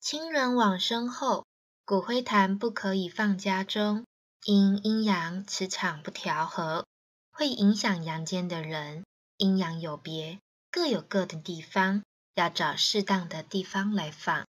亲人往生后，骨灰坛不可以放家中，因阴阳磁场不调和，会影响阳间的人。阴阳有别，各有各的地方，要找适当的地方来放。